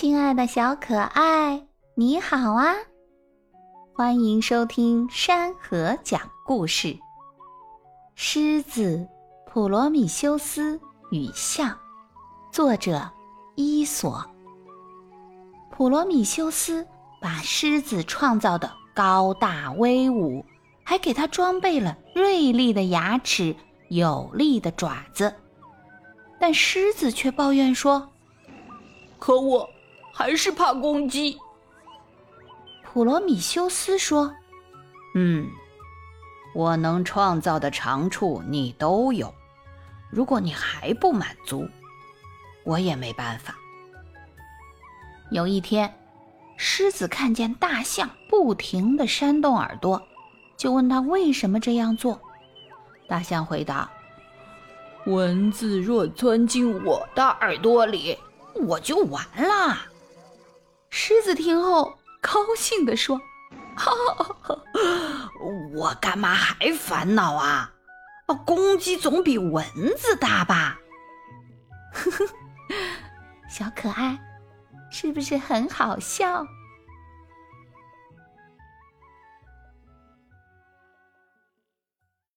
亲爱的小可爱，你好啊！欢迎收听山河讲故事，《狮子普罗米修斯与象》，作者伊索。普罗米修斯把狮子创造的高大威武，还给他装备了锐利的牙齿、有力的爪子，但狮子却抱怨说：“可我……”还是怕公鸡。普罗米修斯说：“嗯，我能创造的长处你都有，如果你还不满足，我也没办法。”有一天，狮子看见大象不停地扇动耳朵，就问他为什么这样做。大象回答：“蚊子若钻进我的耳朵里，我就完了。”狮子听后高兴地说：“哈哈，我干嘛还烦恼啊？公鸡总比蚊子大吧？”呵呵，小可爱，是不是很好笑？